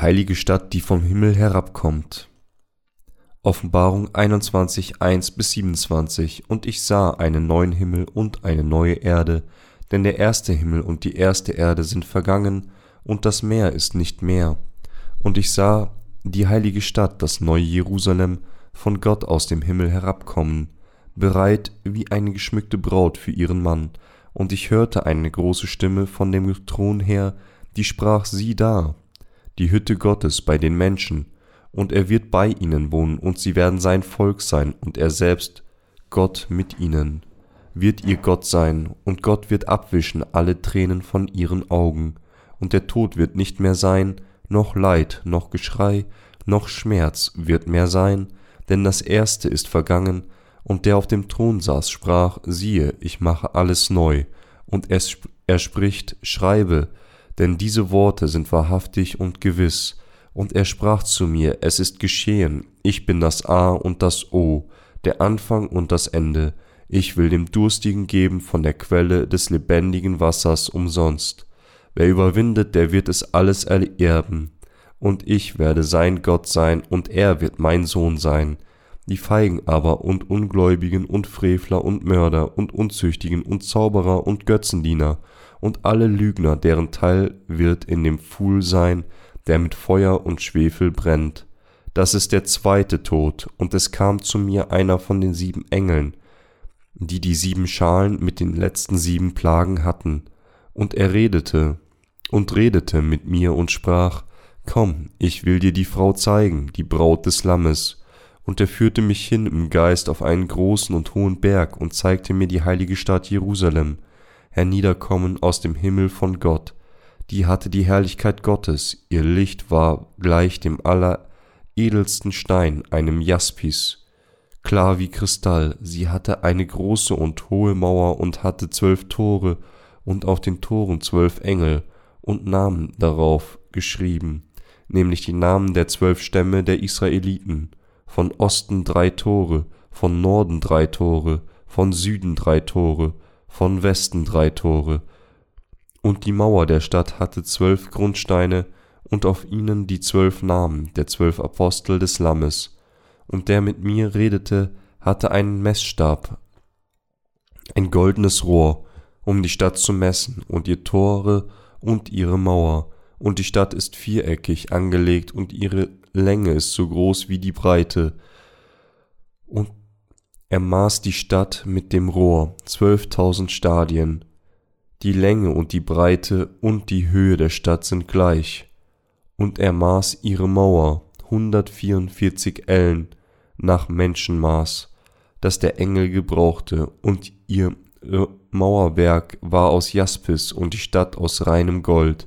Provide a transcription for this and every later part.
Heilige Stadt, die vom Himmel herabkommt. Offenbarung 21, 1 bis 27 Und ich sah einen neuen Himmel und eine neue Erde, denn der erste Himmel und die erste Erde sind vergangen, und das Meer ist nicht mehr. Und ich sah die heilige Stadt, das neue Jerusalem, von Gott aus dem Himmel herabkommen, bereit wie eine geschmückte Braut für ihren Mann. Und ich hörte eine große Stimme von dem Thron her, die sprach, sieh da, die Hütte Gottes bei den Menschen, und er wird bei ihnen wohnen, und sie werden sein Volk sein, und er selbst, Gott mit ihnen, wird ihr Gott sein, und Gott wird abwischen alle Tränen von ihren Augen, und der Tod wird nicht mehr sein, noch Leid, noch Geschrei, noch Schmerz wird mehr sein, denn das Erste ist vergangen, und der auf dem Thron saß, sprach, siehe, ich mache alles neu, und es, er spricht, schreibe, denn diese Worte sind wahrhaftig und gewiss. Und er sprach zu mir, es ist geschehen, ich bin das A und das O, der Anfang und das Ende, ich will dem Durstigen geben von der Quelle des lebendigen Wassers umsonst. Wer überwindet, der wird es alles ererben, und ich werde sein Gott sein, und er wird mein Sohn sein. Die Feigen aber und Ungläubigen und Frevler und Mörder und Unzüchtigen und Zauberer und Götzendiener und alle Lügner, deren Teil wird in dem Pfuhl sein, der mit Feuer und Schwefel brennt. Das ist der zweite Tod, und es kam zu mir einer von den sieben Engeln, die die sieben Schalen mit den letzten sieben Plagen hatten, und er redete und redete mit mir und sprach, Komm, ich will dir die Frau zeigen, die Braut des Lammes. Und er führte mich hin im Geist auf einen großen und hohen Berg und zeigte mir die heilige Stadt Jerusalem, herniederkommen aus dem Himmel von Gott. Die hatte die Herrlichkeit Gottes, ihr Licht war gleich dem alleredelsten Stein, einem Jaspis, klar wie Kristall. Sie hatte eine große und hohe Mauer und hatte zwölf Tore und auf den Toren zwölf Engel und Namen darauf geschrieben, nämlich die Namen der zwölf Stämme der Israeliten, von Osten drei Tore, von Norden drei Tore, von Süden drei Tore, von Westen drei Tore. Und die Mauer der Stadt hatte zwölf Grundsteine und auf ihnen die zwölf Namen der zwölf Apostel des Lammes. Und der mit mir redete, hatte einen Messstab, ein goldenes Rohr, um die Stadt zu messen und ihr Tore und ihre Mauer. Und die Stadt ist viereckig angelegt und ihre Länge ist so groß wie die Breite. Und er maß die Stadt mit dem Rohr, zwölftausend Stadien. Die Länge und die Breite und die Höhe der Stadt sind gleich. Und er maß ihre Mauer, hundertvierundvierzig Ellen, nach Menschenmaß, das der Engel gebrauchte, und ihr Mauerwerk war aus Jaspis und die Stadt aus reinem Gold,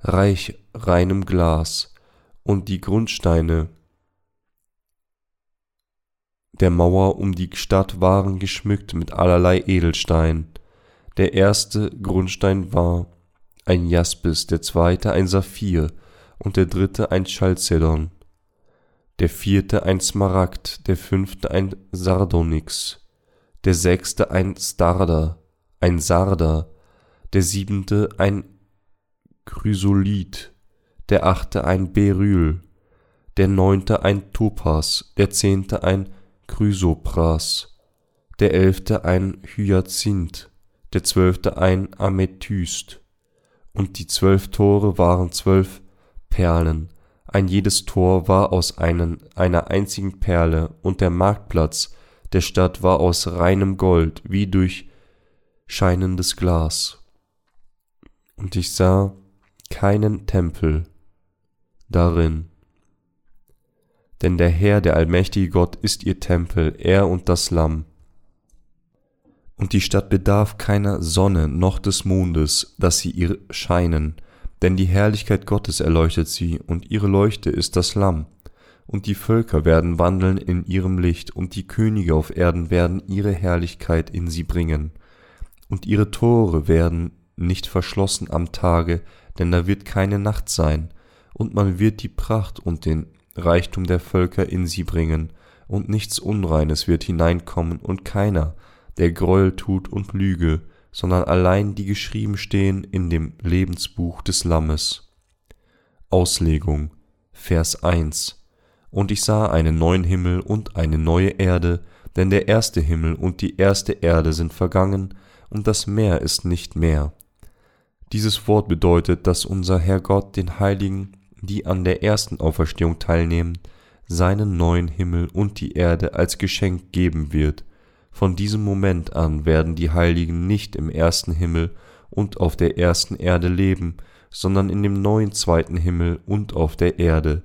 reich reinem Glas, und die Grundsteine der Mauer um die Stadt waren geschmückt mit allerlei Edelstein. Der erste Grundstein war ein Jaspis, der zweite ein Saphir und der dritte ein Chalcedon, der vierte ein Smaragd, der fünfte ein Sardonyx, der sechste ein Starder, ein Sarder, der siebente ein Chrysolith, der achte ein Beryl, der neunte ein Topas, der zehnte ein Chrysopras, der elfte ein Hyazinth, der zwölfte ein Amethyst. Und die zwölf Tore waren zwölf Perlen, ein jedes Tor war aus einen, einer einzigen Perle, und der Marktplatz der Stadt war aus reinem Gold, wie durch scheinendes Glas. Und ich sah keinen Tempel darin, denn der Herr, der allmächtige Gott, ist ihr Tempel, er und das Lamm. Und die Stadt bedarf keiner Sonne noch des Mondes, dass sie ihr scheinen, denn die Herrlichkeit Gottes erleuchtet sie, und ihre Leuchte ist das Lamm. Und die Völker werden wandeln in ihrem Licht, und die Könige auf Erden werden ihre Herrlichkeit in sie bringen. Und ihre Tore werden nicht verschlossen am Tage, denn da wird keine Nacht sein, und man wird die Pracht und den Reichtum der Völker in sie bringen, und nichts Unreines wird hineinkommen, und keiner, der Greuel tut und Lüge, sondern allein die geschrieben stehen in dem Lebensbuch des Lammes. Auslegung Vers 1 Und ich sah einen neuen Himmel und eine neue Erde, denn der erste Himmel und die erste Erde sind vergangen, und das Meer ist nicht mehr. Dieses Wort bedeutet, dass unser Herr Gott den Heiligen, die an der ersten Auferstehung teilnehmen, seinen neuen Himmel und die Erde als Geschenk geben wird. Von diesem Moment an werden die Heiligen nicht im ersten Himmel und auf der ersten Erde leben, sondern in dem neuen zweiten Himmel und auf der Erde.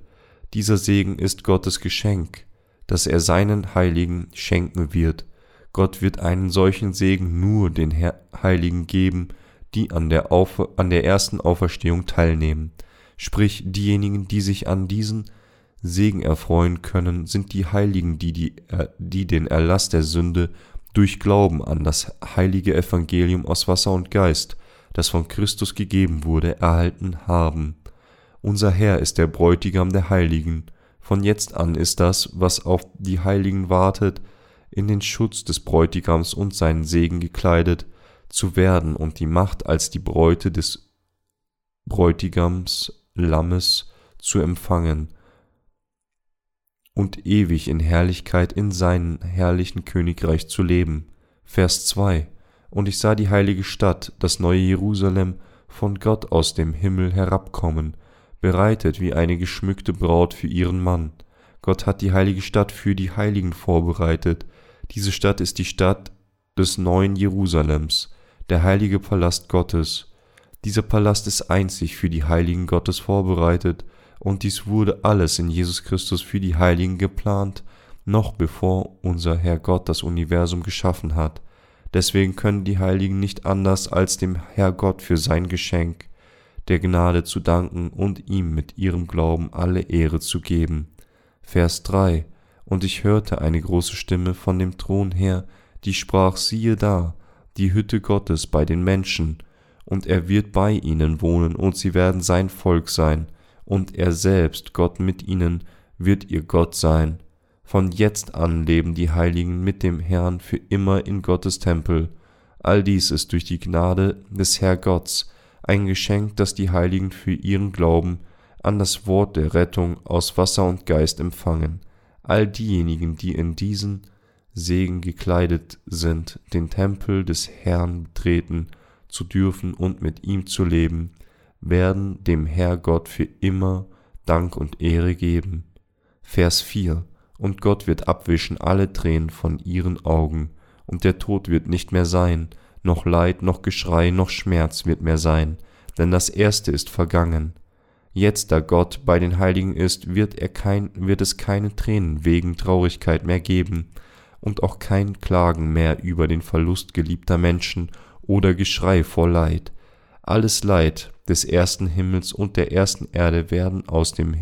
Dieser Segen ist Gottes Geschenk, das er seinen Heiligen schenken wird. Gott wird einen solchen Segen nur den Heiligen geben, die an der, Aufer an der ersten Auferstehung teilnehmen. Sprich, diejenigen, die sich an diesen Segen erfreuen können, sind die Heiligen, die, die, äh, die den Erlass der Sünde durch Glauben an das heilige Evangelium aus Wasser und Geist, das von Christus gegeben wurde, erhalten haben. Unser Herr ist der Bräutigam der Heiligen. Von jetzt an ist das, was auf die Heiligen wartet, in den Schutz des Bräutigams und seinen Segen gekleidet, zu werden und die Macht als die Bräute des Bräutigams Lammes zu empfangen und ewig in Herrlichkeit in seinem herrlichen Königreich zu leben. Vers 2 Und ich sah die heilige Stadt, das neue Jerusalem, von Gott aus dem Himmel herabkommen, bereitet wie eine geschmückte Braut für ihren Mann. Gott hat die heilige Stadt für die Heiligen vorbereitet. Diese Stadt ist die Stadt des neuen Jerusalems, der heilige Palast Gottes. Dieser Palast ist einzig für die Heiligen Gottes vorbereitet, und dies wurde alles in Jesus Christus für die Heiligen geplant, noch bevor unser Herr Gott das Universum geschaffen hat. Deswegen können die Heiligen nicht anders als dem Herr Gott für sein Geschenk der Gnade zu danken und ihm mit ihrem Glauben alle Ehre zu geben. Vers 3 Und ich hörte eine große Stimme von dem Thron her, die sprach, siehe da, die Hütte Gottes bei den Menschen, und er wird bei ihnen wohnen, und sie werden sein Volk sein, und er selbst, Gott mit ihnen, wird ihr Gott sein. Von jetzt an leben die Heiligen mit dem Herrn für immer in Gottes Tempel. All dies ist durch die Gnade des Herrgotts, ein Geschenk, das die Heiligen für ihren Glauben an das Wort der Rettung aus Wasser und Geist empfangen. All diejenigen, die in diesen Segen gekleidet sind, den Tempel des Herrn betreten zu dürfen und mit ihm zu leben, werden dem Herrgott für immer Dank und Ehre geben. Vers 4 Und Gott wird abwischen alle Tränen von ihren Augen, und der Tod wird nicht mehr sein, noch Leid, noch Geschrei, noch Schmerz wird mehr sein, denn das Erste ist vergangen. Jetzt, da Gott bei den Heiligen ist, wird, er kein, wird es keine Tränen wegen Traurigkeit mehr geben, und auch kein Klagen mehr über den Verlust geliebter Menschen oder Geschrei vor Leid. Alles Leid des ersten Himmels und der ersten Erde werden aus dem,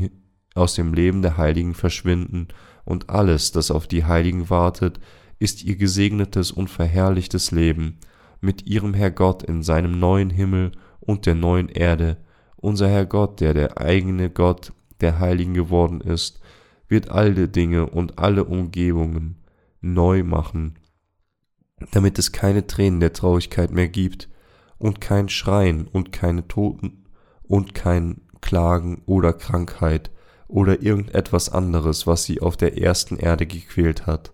aus dem Leben der Heiligen verschwinden, und alles, das auf die Heiligen wartet, ist ihr gesegnetes und verherrlichtes Leben mit ihrem Herr Gott in seinem neuen Himmel und der neuen Erde. Unser Herr Gott, der der eigene Gott der Heiligen geworden ist, wird alle Dinge und alle Umgebungen neu machen, damit es keine Tränen der Traurigkeit mehr gibt und kein Schreien und keine Toten und kein Klagen oder Krankheit oder irgendetwas anderes, was sie auf der ersten Erde gequält hat.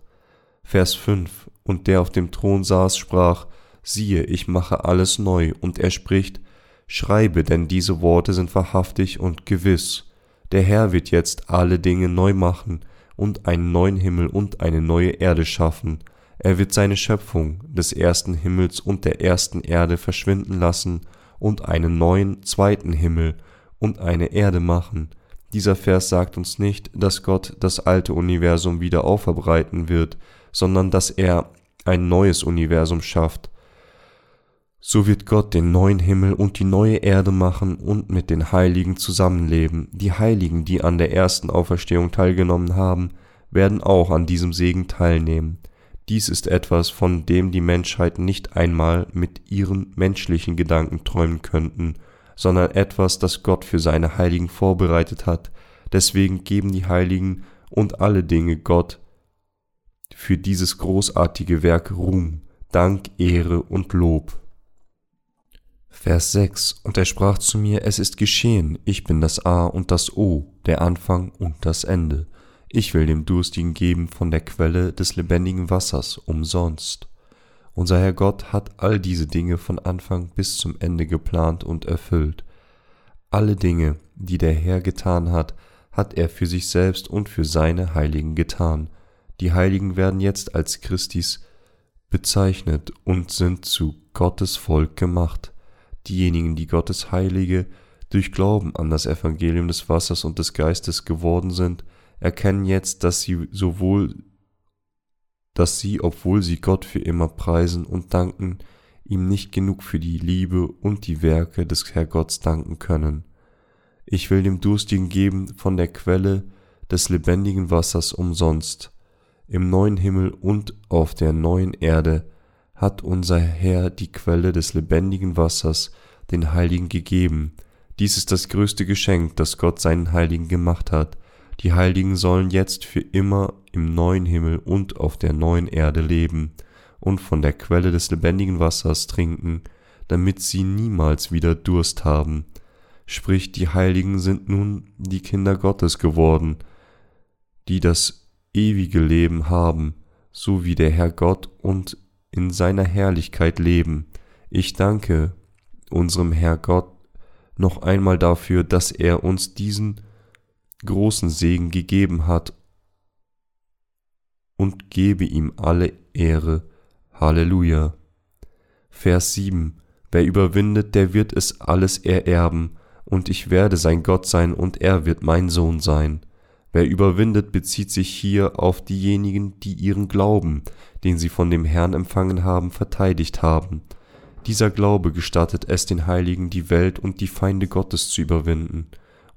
Vers 5 Und der auf dem Thron saß, sprach, siehe, ich mache alles neu, und er spricht, schreibe, denn diese Worte sind wahrhaftig und gewiss. Der Herr wird jetzt alle Dinge neu machen, und einen neuen Himmel und eine neue Erde schaffen. Er wird seine Schöpfung des ersten Himmels und der ersten Erde verschwinden lassen und einen neuen zweiten Himmel und eine Erde machen. Dieser Vers sagt uns nicht, dass Gott das alte Universum wieder auferbreiten wird, sondern dass er ein neues Universum schafft. So wird Gott den neuen Himmel und die neue Erde machen und mit den Heiligen zusammenleben. Die Heiligen, die an der ersten Auferstehung teilgenommen haben, werden auch an diesem Segen teilnehmen. Dies ist etwas, von dem die Menschheit nicht einmal mit ihren menschlichen Gedanken träumen könnten, sondern etwas, das Gott für seine Heiligen vorbereitet hat. Deswegen geben die Heiligen und alle Dinge Gott für dieses großartige Werk Ruhm, Dank, Ehre und Lob. Vers 6 Und er sprach zu mir, es ist geschehen, ich bin das A und das O, der Anfang und das Ende. Ich will dem Durstigen geben von der Quelle des lebendigen Wassers umsonst. Unser Herr Gott hat all diese Dinge von Anfang bis zum Ende geplant und erfüllt. Alle Dinge, die der Herr getan hat, hat er für sich selbst und für seine Heiligen getan. Die Heiligen werden jetzt als Christis bezeichnet und sind zu Gottes Volk gemacht. Diejenigen, die Gottes Heilige durch Glauben an das Evangelium des Wassers und des Geistes geworden sind, erkennen jetzt, dass sie sowohl, dass sie, obwohl sie Gott für immer preisen und danken, ihm nicht genug für die Liebe und die Werke des Herrgotts danken können. Ich will dem Durstigen geben von der Quelle des lebendigen Wassers umsonst. Im neuen Himmel und auf der neuen Erde hat unser Herr die Quelle des lebendigen Wassers den Heiligen gegeben. Dies ist das größte Geschenk, das Gott seinen Heiligen gemacht hat. Die Heiligen sollen jetzt für immer im neuen Himmel und auf der neuen Erde leben und von der Quelle des lebendigen Wassers trinken, damit sie niemals wieder Durst haben. Sprich, die Heiligen sind nun die Kinder Gottes geworden, die das ewige Leben haben, so wie der Herr Gott und in seiner Herrlichkeit leben. Ich danke unserem Herr Gott noch einmal dafür, dass er uns diesen großen Segen gegeben hat und gebe ihm alle Ehre. Halleluja. Vers 7 Wer überwindet, der wird es alles ererben, und ich werde sein Gott sein, und er wird mein Sohn sein. Wer überwindet, bezieht sich hier auf diejenigen, die ihren Glauben, den sie von dem Herrn empfangen haben, verteidigt haben. Dieser Glaube gestattet es den Heiligen, die Welt und die Feinde Gottes zu überwinden.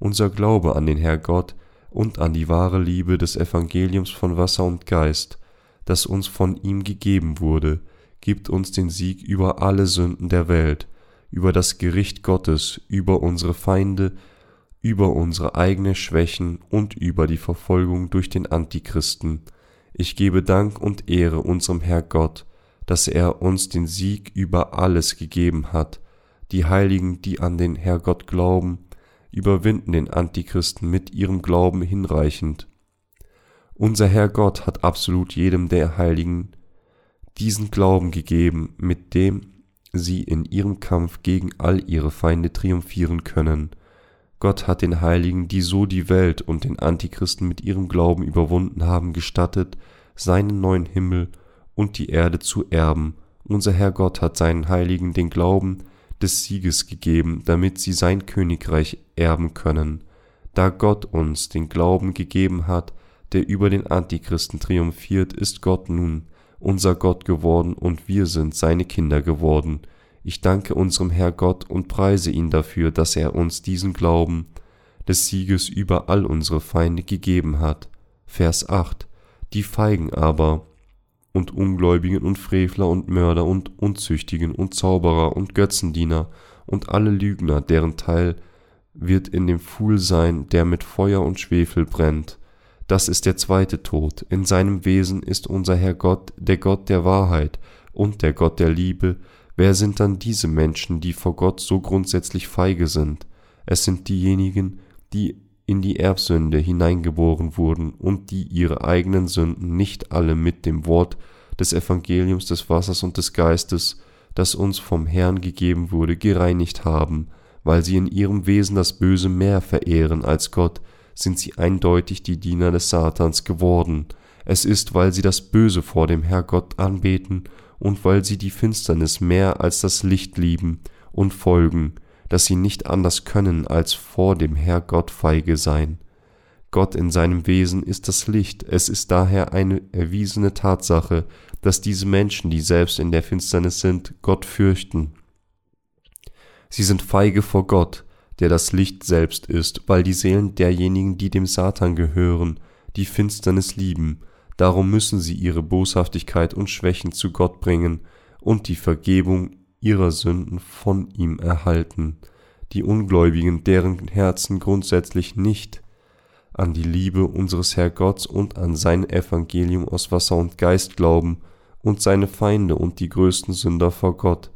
Unser Glaube an den Herr Gott und an die wahre Liebe des Evangeliums von Wasser und Geist, das uns von ihm gegeben wurde, gibt uns den Sieg über alle Sünden der Welt, über das Gericht Gottes, über unsere Feinde, über unsere eigene Schwächen und über die Verfolgung durch den Antichristen. Ich gebe Dank und Ehre unserem Herr Gott, dass er uns den Sieg über alles gegeben hat. Die Heiligen, die an den Herrgott glauben, überwinden den Antichristen mit ihrem Glauben hinreichend. Unser Herr Gott hat absolut jedem der Heiligen diesen Glauben gegeben, mit dem sie in ihrem Kampf gegen all ihre Feinde triumphieren können. Gott hat den Heiligen, die so die Welt und den Antichristen mit ihrem Glauben überwunden haben, gestattet, seinen neuen Himmel und die Erde zu erben. Unser Herr Gott hat seinen Heiligen den Glauben des Sieges gegeben, damit sie sein Königreich erben können. Da Gott uns den Glauben gegeben hat, der über den Antichristen triumphiert, ist Gott nun unser Gott geworden und wir sind seine Kinder geworden. Ich danke unserem Herr Gott und preise ihn dafür, dass er uns diesen Glauben des Sieges über all unsere Feinde gegeben hat. Vers 8 Die Feigen aber und Ungläubigen und Frevler und Mörder und Unzüchtigen und Zauberer und Götzendiener und alle Lügner, deren Teil wird in dem Pfuhl sein, der mit Feuer und Schwefel brennt. Das ist der zweite Tod. In seinem Wesen ist unser Herr Gott der Gott der Wahrheit und der Gott der Liebe, Wer sind dann diese Menschen, die vor Gott so grundsätzlich feige sind? Es sind diejenigen, die in die Erbsünde hineingeboren wurden und die ihre eigenen Sünden nicht alle mit dem Wort des Evangeliums des Wassers und des Geistes, das uns vom Herrn gegeben wurde, gereinigt haben, weil sie in ihrem Wesen das Böse mehr verehren als Gott, sind sie eindeutig die Diener des Satans geworden. Es ist, weil sie das Böse vor dem Herrgott anbeten und weil sie die Finsternis mehr als das Licht lieben und folgen, dass sie nicht anders können, als vor dem Herr Gott feige sein. Gott in seinem Wesen ist das Licht, es ist daher eine erwiesene Tatsache, dass diese Menschen, die selbst in der Finsternis sind, Gott fürchten. Sie sind feige vor Gott, der das Licht selbst ist, weil die Seelen derjenigen, die dem Satan gehören, die Finsternis lieben Darum müssen sie ihre Boshaftigkeit und Schwächen zu Gott bringen und die Vergebung ihrer Sünden von ihm erhalten. Die Ungläubigen, deren Herzen grundsätzlich nicht an die Liebe unseres Herrgotts und an sein Evangelium aus Wasser und Geist glauben, und seine Feinde und die größten Sünder vor Gott.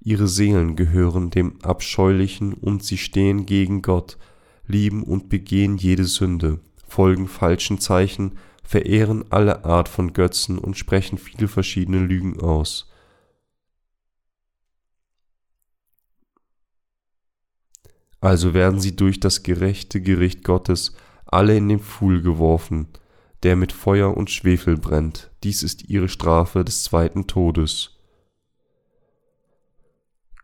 ihre Seelen gehören dem Abscheulichen und sie stehen gegen Gott, lieben und begehen jede Sünde, folgen falschen Zeichen, verehren alle Art von Götzen und sprechen viele verschiedene Lügen aus. Also werden sie durch das gerechte Gericht Gottes alle in den Pfuhl geworfen, der mit Feuer und Schwefel brennt. Dies ist ihre Strafe des zweiten Todes.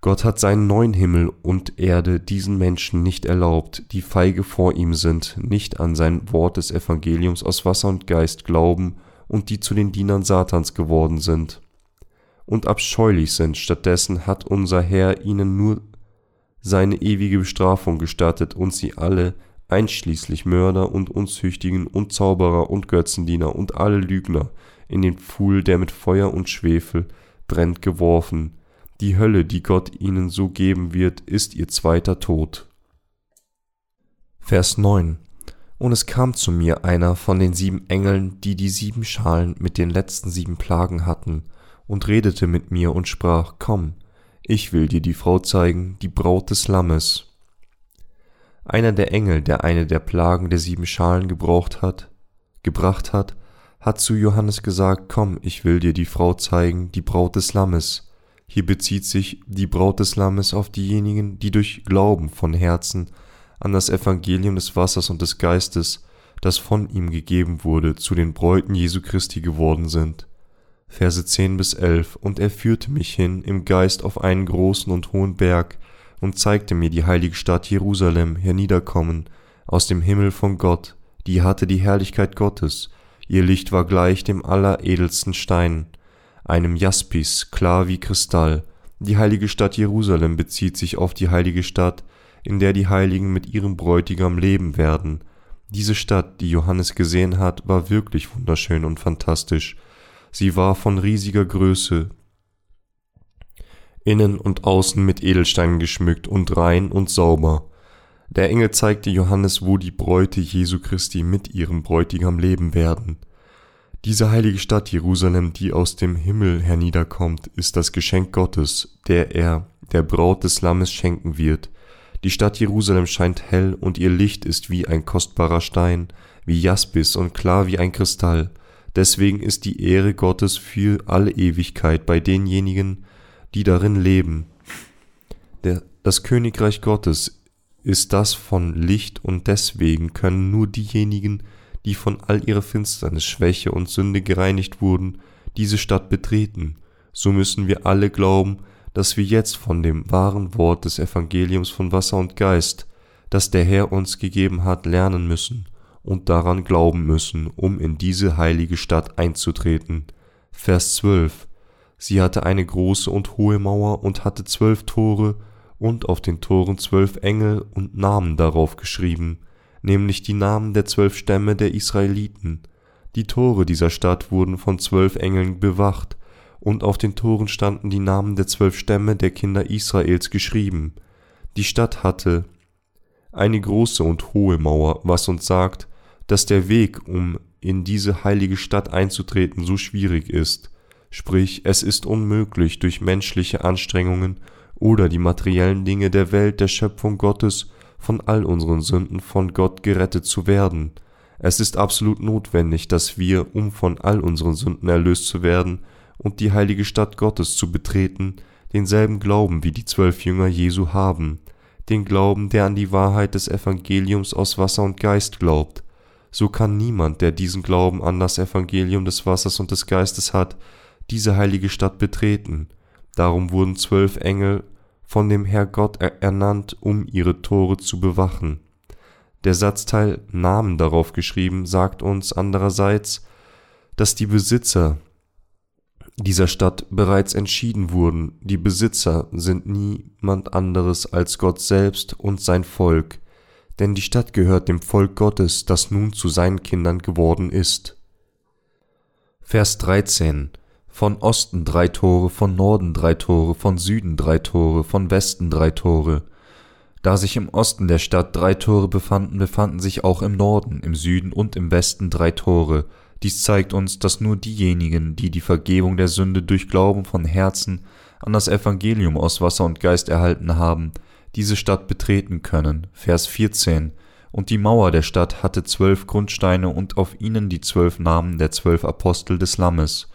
Gott hat seinen neuen Himmel und Erde diesen Menschen nicht erlaubt, die feige vor ihm sind, nicht an sein Wort des Evangeliums aus Wasser und Geist glauben und die zu den Dienern Satans geworden sind und abscheulich sind. Stattdessen hat unser Herr ihnen nur seine ewige Bestrafung gestattet und sie alle, einschließlich Mörder und Unzüchtigen und Zauberer und Götzendiener und alle Lügner, in den Pfuhl, der mit Feuer und Schwefel brennt, geworfen, die Hölle, die Gott ihnen so geben wird, ist ihr zweiter Tod. Vers 9 Und es kam zu mir einer von den sieben Engeln, die die sieben Schalen mit den letzten sieben Plagen hatten, und redete mit mir und sprach, Komm, ich will dir die Frau zeigen, die Braut des Lammes. Einer der Engel, der eine der Plagen der sieben Schalen gebraucht hat, gebracht hat, hat zu Johannes gesagt, Komm, ich will dir die Frau zeigen, die Braut des Lammes. Hier bezieht sich die Braut des Lammes auf diejenigen, die durch Glauben von Herzen an das Evangelium des Wassers und des Geistes, das von ihm gegeben wurde, zu den Bräuten Jesu Christi geworden sind. Verse 10 bis 11 Und er führte mich hin im Geist auf einen großen und hohen Berg und zeigte mir die heilige Stadt Jerusalem herniederkommen aus dem Himmel von Gott, die hatte die Herrlichkeit Gottes, ihr Licht war gleich dem alleredelsten Stein, einem Jaspis, klar wie Kristall. Die heilige Stadt Jerusalem bezieht sich auf die heilige Stadt, in der die Heiligen mit ihrem Bräutigam leben werden. Diese Stadt, die Johannes gesehen hat, war wirklich wunderschön und fantastisch. Sie war von riesiger Größe, innen und außen mit Edelsteinen geschmückt und rein und sauber. Der Engel zeigte Johannes, wo die Bräute Jesu Christi mit ihrem Bräutigam leben werden. Diese heilige Stadt Jerusalem, die aus dem Himmel herniederkommt, ist das Geschenk Gottes, der er der Braut des Lammes schenken wird. Die Stadt Jerusalem scheint hell und ihr Licht ist wie ein kostbarer Stein, wie Jaspis und klar wie ein Kristall. Deswegen ist die Ehre Gottes für alle Ewigkeit bei denjenigen, die darin leben. Der, das Königreich Gottes ist das von Licht und deswegen können nur diejenigen, die von all ihrer Finsternis, Schwäche und Sünde gereinigt wurden, diese Stadt betreten, so müssen wir alle glauben, dass wir jetzt von dem wahren Wort des Evangeliums von Wasser und Geist, das der Herr uns gegeben hat, lernen müssen und daran glauben müssen, um in diese heilige Stadt einzutreten. Vers 12 Sie hatte eine große und hohe Mauer und hatte zwölf Tore und auf den Toren zwölf Engel und Namen darauf geschrieben, nämlich die Namen der zwölf Stämme der Israeliten. Die Tore dieser Stadt wurden von zwölf Engeln bewacht, und auf den Toren standen die Namen der zwölf Stämme der Kinder Israels geschrieben. Die Stadt hatte eine große und hohe Mauer, was uns sagt, dass der Weg, um in diese heilige Stadt einzutreten, so schwierig ist. Sprich, es ist unmöglich, durch menschliche Anstrengungen oder die materiellen Dinge der Welt der Schöpfung Gottes von all unseren Sünden von Gott gerettet zu werden. Es ist absolut notwendig, dass wir, um von all unseren Sünden erlöst zu werden und die heilige Stadt Gottes zu betreten, denselben Glauben wie die zwölf Jünger Jesu haben, den Glauben, der an die Wahrheit des Evangeliums aus Wasser und Geist glaubt. So kann niemand, der diesen Glauben an das Evangelium des Wassers und des Geistes hat, diese heilige Stadt betreten. Darum wurden zwölf Engel von dem Herr Gott ernannt, um ihre Tore zu bewachen. Der Satzteil Namen darauf geschrieben sagt uns andererseits, dass die Besitzer dieser Stadt bereits entschieden wurden. Die Besitzer sind niemand anderes als Gott selbst und sein Volk, denn die Stadt gehört dem Volk Gottes, das nun zu seinen Kindern geworden ist. Vers 13 von Osten drei Tore, von Norden drei Tore, von Süden drei Tore, von Westen drei Tore. Da sich im Osten der Stadt drei Tore befanden, befanden sich auch im Norden, im Süden und im Westen drei Tore. Dies zeigt uns, dass nur diejenigen, die die Vergebung der Sünde durch Glauben von Herzen an das Evangelium aus Wasser und Geist erhalten haben, diese Stadt betreten können. Vers 14. Und die Mauer der Stadt hatte zwölf Grundsteine und auf ihnen die zwölf Namen der zwölf Apostel des Lammes.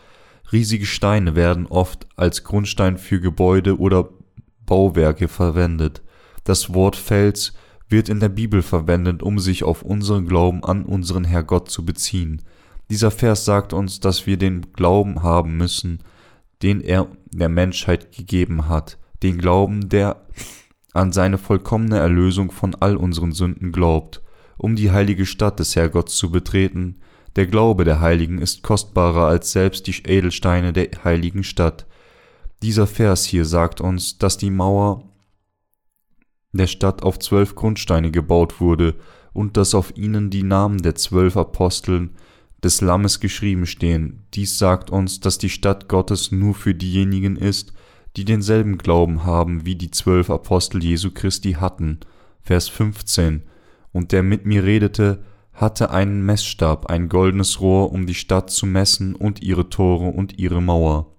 Riesige Steine werden oft als Grundstein für Gebäude oder Bauwerke verwendet. Das Wort Fels wird in der Bibel verwendet, um sich auf unseren Glauben an unseren Herrgott zu beziehen. Dieser Vers sagt uns, dass wir den Glauben haben müssen, den er der Menschheit gegeben hat, den Glauben, der an seine vollkommene Erlösung von all unseren Sünden glaubt, um die heilige Stadt des Herrgotts zu betreten. Der Glaube der Heiligen ist kostbarer als selbst die Edelsteine der heiligen Stadt. Dieser Vers hier sagt uns, dass die Mauer der Stadt auf zwölf Grundsteine gebaut wurde und dass auf ihnen die Namen der zwölf Aposteln des Lammes geschrieben stehen. Dies sagt uns, dass die Stadt Gottes nur für diejenigen ist, die denselben Glauben haben, wie die zwölf Apostel Jesu Christi hatten. Vers 15. Und der mit mir redete, hatte einen Messstab, ein goldenes Rohr, um die Stadt zu messen und ihre Tore und ihre Mauer.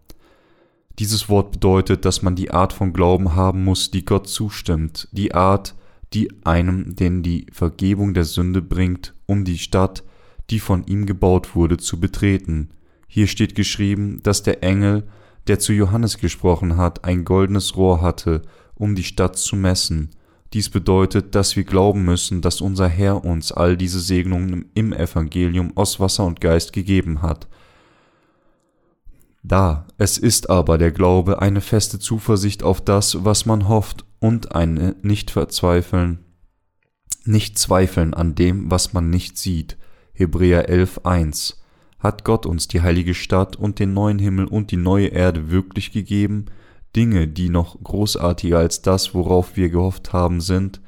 Dieses Wort bedeutet, dass man die Art von Glauben haben muss, die Gott zustimmt, die Art, die einem denn die Vergebung der Sünde bringt, um die Stadt, die von ihm gebaut wurde, zu betreten. Hier steht geschrieben, dass der Engel, der zu Johannes gesprochen hat, ein goldenes Rohr hatte, um die Stadt zu messen. Dies bedeutet, dass wir glauben müssen, dass unser Herr uns all diese Segnungen im Evangelium aus Wasser und Geist gegeben hat. Da, es ist aber der Glaube eine feste Zuversicht auf das, was man hofft, und ein nicht verzweifeln, nicht zweifeln an dem, was man nicht sieht. Hebräer 11.1 Hat Gott uns die heilige Stadt und den neuen Himmel und die neue Erde wirklich gegeben? Dinge, die noch großartiger als das, worauf wir gehofft haben, sind.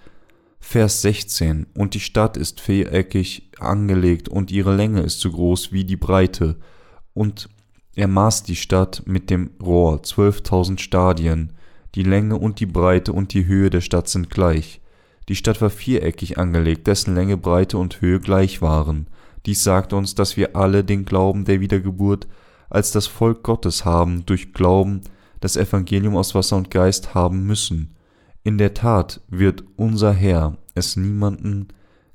Vers 16 Und die Stadt ist viereckig angelegt und ihre Länge ist so groß wie die Breite. Und er maß die Stadt mit dem Rohr zwölftausend Stadien. Die Länge und die Breite und die Höhe der Stadt sind gleich. Die Stadt war viereckig angelegt, dessen Länge, Breite und Höhe gleich waren. Dies sagt uns, dass wir alle den Glauben der Wiedergeburt als das Volk Gottes haben, durch Glauben das Evangelium aus Wasser und Geist haben müssen. In der Tat wird unser Herr es niemanden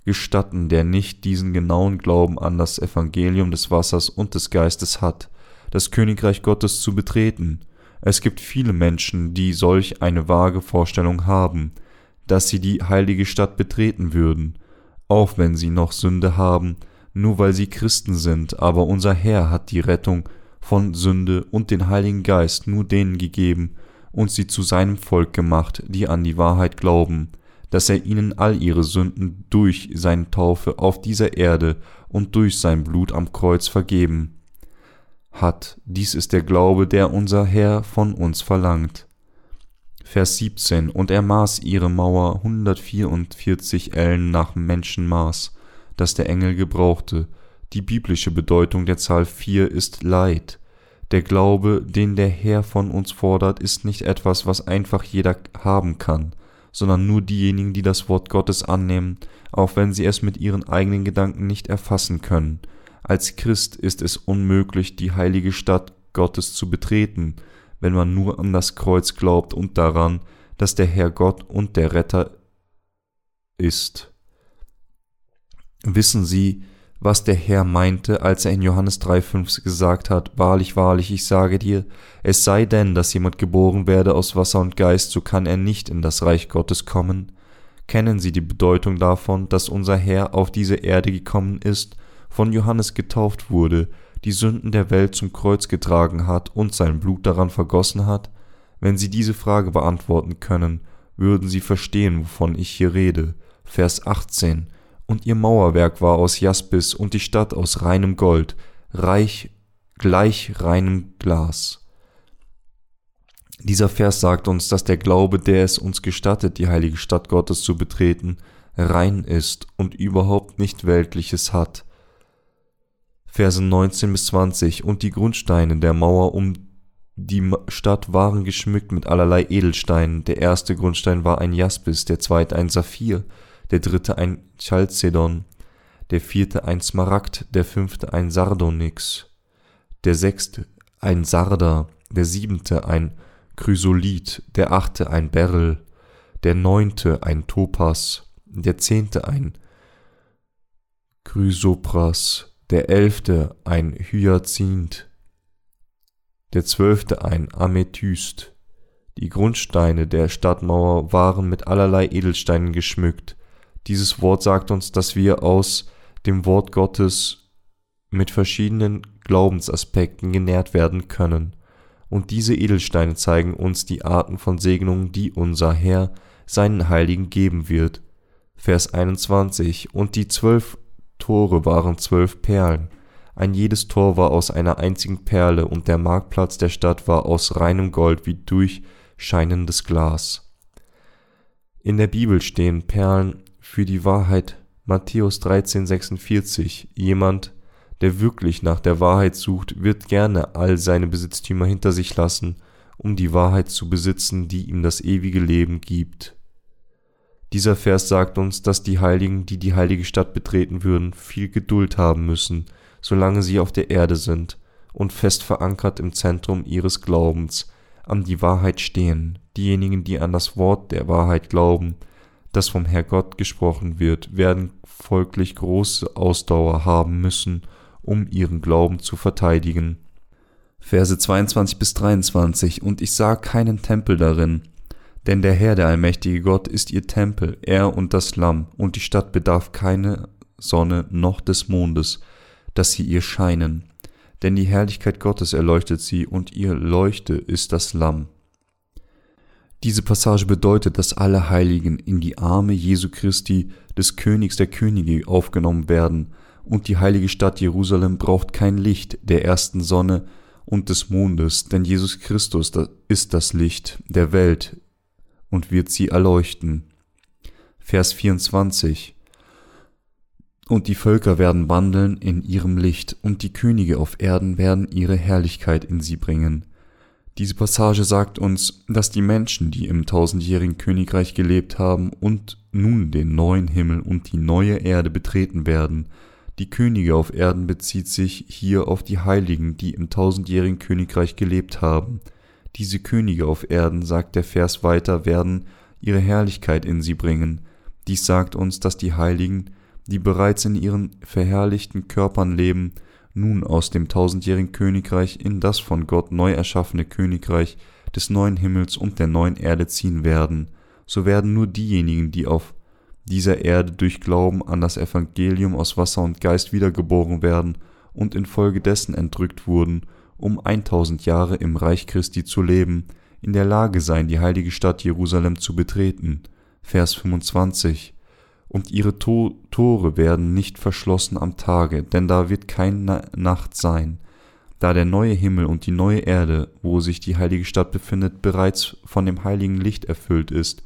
gestatten, der nicht diesen genauen Glauben an das Evangelium des Wassers und des Geistes hat, das Königreich Gottes zu betreten. Es gibt viele Menschen, die solch eine vage Vorstellung haben, dass sie die heilige Stadt betreten würden, auch wenn sie noch Sünde haben, nur weil sie Christen sind, aber unser Herr hat die Rettung von Sünde und den Heiligen Geist nur denen gegeben und sie zu seinem Volk gemacht, die an die Wahrheit glauben, dass er ihnen all ihre Sünden durch seine Taufe auf dieser Erde und durch sein Blut am Kreuz vergeben hat. Dies ist der Glaube, der unser Herr von uns verlangt. Vers 17 Und er maß ihre Mauer 144 Ellen nach Menschenmaß das der Engel gebrauchte. Die biblische Bedeutung der Zahl 4 ist Leid. Der Glaube, den der Herr von uns fordert, ist nicht etwas, was einfach jeder haben kann, sondern nur diejenigen, die das Wort Gottes annehmen, auch wenn sie es mit ihren eigenen Gedanken nicht erfassen können. Als Christ ist es unmöglich, die heilige Stadt Gottes zu betreten, wenn man nur an das Kreuz glaubt und daran, dass der Herr Gott und der Retter ist. Wissen Sie, was der Herr meinte, als er in Johannes 3,5 gesagt hat, Wahrlich, wahrlich, ich sage dir, es sei denn, dass jemand geboren werde aus Wasser und Geist, so kann er nicht in das Reich Gottes kommen. Kennen Sie die Bedeutung davon, dass unser Herr auf diese Erde gekommen ist, von Johannes getauft wurde, die Sünden der Welt zum Kreuz getragen hat und sein Blut daran vergossen hat? Wenn Sie diese Frage beantworten können, würden Sie verstehen, wovon ich hier rede. Vers 18 und ihr Mauerwerk war aus Jaspis und die Stadt aus reinem Gold, reich gleich reinem Glas. Dieser Vers sagt uns, dass der Glaube, der es uns gestattet, die heilige Stadt Gottes zu betreten, rein ist und überhaupt nicht Weltliches hat. Verse 19 bis 20 Und die Grundsteine der Mauer um die Stadt waren geschmückt mit allerlei Edelsteinen. Der erste Grundstein war ein Jaspis, der zweite ein Saphir, der dritte ein Chalcedon, der vierte ein Smaragd, der fünfte ein Sardonyx, der sechste ein Sarder, der siebente ein Chrysolith, der achte ein Beryl, der neunte ein Topas, der zehnte ein Chrysopras, der elfte ein Hyazinth, der zwölfte ein Amethyst. Die Grundsteine der Stadtmauer waren mit allerlei Edelsteinen geschmückt. Dieses Wort sagt uns, dass wir aus dem Wort Gottes mit verschiedenen Glaubensaspekten genährt werden können. Und diese Edelsteine zeigen uns die Arten von Segnungen, die unser Herr seinen Heiligen geben wird. Vers 21 Und die zwölf Tore waren zwölf Perlen. Ein jedes Tor war aus einer einzigen Perle, und der Marktplatz der Stadt war aus reinem Gold wie durchscheinendes Glas. In der Bibel stehen Perlen für die Wahrheit. Matthäus 13,46 Jemand, der wirklich nach der Wahrheit sucht, wird gerne all seine Besitztümer hinter sich lassen, um die Wahrheit zu besitzen, die ihm das ewige Leben gibt. Dieser Vers sagt uns, dass die Heiligen, die die heilige Stadt betreten würden, viel Geduld haben müssen, solange sie auf der Erde sind und fest verankert im Zentrum ihres Glaubens an die Wahrheit stehen. Diejenigen, die an das Wort der Wahrheit glauben, das vom Herrgott gesprochen wird, werden folglich große Ausdauer haben müssen, um ihren Glauben zu verteidigen. Verse 22 bis 23 Und ich sah keinen Tempel darin, denn der Herr, der allmächtige Gott, ist ihr Tempel, er und das Lamm, und die Stadt bedarf keine Sonne noch des Mondes, dass sie ihr scheinen. Denn die Herrlichkeit Gottes erleuchtet sie, und ihr Leuchte ist das Lamm. Diese Passage bedeutet, dass alle Heiligen in die Arme Jesu Christi, des Königs der Könige, aufgenommen werden, und die heilige Stadt Jerusalem braucht kein Licht der ersten Sonne und des Mondes, denn Jesus Christus ist das Licht der Welt, und wird sie erleuchten. Vers 24 Und die Völker werden wandeln in ihrem Licht, und die Könige auf Erden werden ihre Herrlichkeit in sie bringen. Diese Passage sagt uns, dass die Menschen, die im tausendjährigen Königreich gelebt haben und nun den neuen Himmel und die neue Erde betreten werden, die Könige auf Erden bezieht sich hier auf die Heiligen, die im tausendjährigen Königreich gelebt haben, diese Könige auf Erden, sagt der Vers weiter, werden ihre Herrlichkeit in sie bringen. Dies sagt uns, dass die Heiligen, die bereits in ihren verherrlichten Körpern leben, nun aus dem tausendjährigen Königreich in das von Gott neu erschaffene Königreich des neuen Himmels und der neuen Erde ziehen werden. So werden nur diejenigen, die auf dieser Erde durch Glauben an das Evangelium aus Wasser und Geist wiedergeboren werden und infolgedessen entrückt wurden um 1000 Jahre im Reich Christi zu leben, in der Lage sein, die heilige Stadt Jerusalem zu betreten. Vers 25. Und ihre to Tore werden nicht verschlossen am Tage, denn da wird keine Nacht sein, da der neue Himmel und die neue Erde, wo sich die heilige Stadt befindet, bereits von dem heiligen Licht erfüllt ist,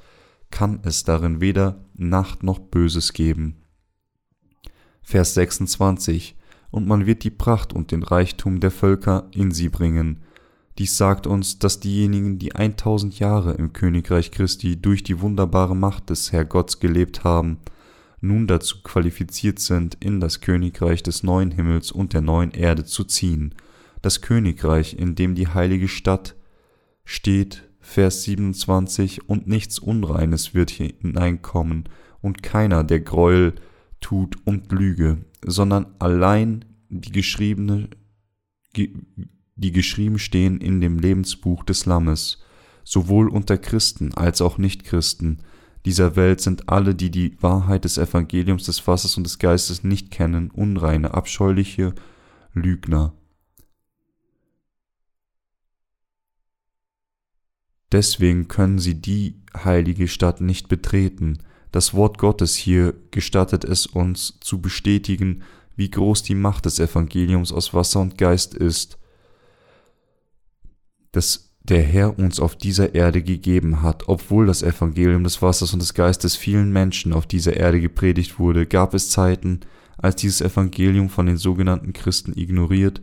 kann es darin weder Nacht noch Böses geben. Vers 26 und man wird die Pracht und den Reichtum der Völker in sie bringen. Dies sagt uns, dass diejenigen, die 1000 Jahre im Königreich Christi durch die wunderbare Macht des Herrgotts gelebt haben, nun dazu qualifiziert sind, in das Königreich des neuen Himmels und der neuen Erde zu ziehen, das Königreich, in dem die heilige Stadt steht, Vers 27, und nichts Unreines wird hier hineinkommen, und keiner, der Gräuel tut und Lüge, sondern allein die geschriebene, die geschrieben stehen in dem Lebensbuch des Lammes, sowohl unter Christen als auch Nichtchristen. Dieser Welt sind alle, die die Wahrheit des Evangeliums des Wassers und des Geistes nicht kennen, unreine, abscheuliche Lügner. Deswegen können sie die heilige Stadt nicht betreten, das Wort Gottes hier gestattet es uns zu bestätigen, wie groß die Macht des Evangeliums aus Wasser und Geist ist, das der Herr uns auf dieser Erde gegeben hat. Obwohl das Evangelium des Wassers und des Geistes vielen Menschen auf dieser Erde gepredigt wurde, gab es Zeiten, als dieses Evangelium von den sogenannten Christen ignoriert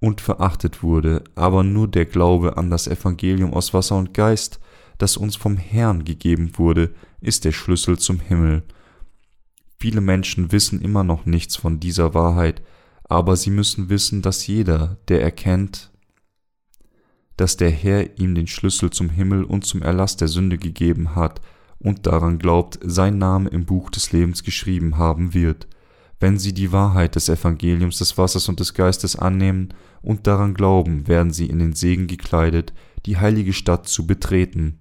und verachtet wurde, aber nur der Glaube an das Evangelium aus Wasser und Geist, das uns vom Herrn gegeben wurde, ist der Schlüssel zum Himmel. Viele Menschen wissen immer noch nichts von dieser Wahrheit, aber sie müssen wissen, dass jeder, der erkennt, dass der Herr ihm den Schlüssel zum Himmel und zum Erlass der Sünde gegeben hat und daran glaubt, sein Name im Buch des Lebens geschrieben haben wird, wenn sie die Wahrheit des Evangeliums des Wassers und des Geistes annehmen und daran glauben, werden sie in den Segen gekleidet, die heilige Stadt zu betreten.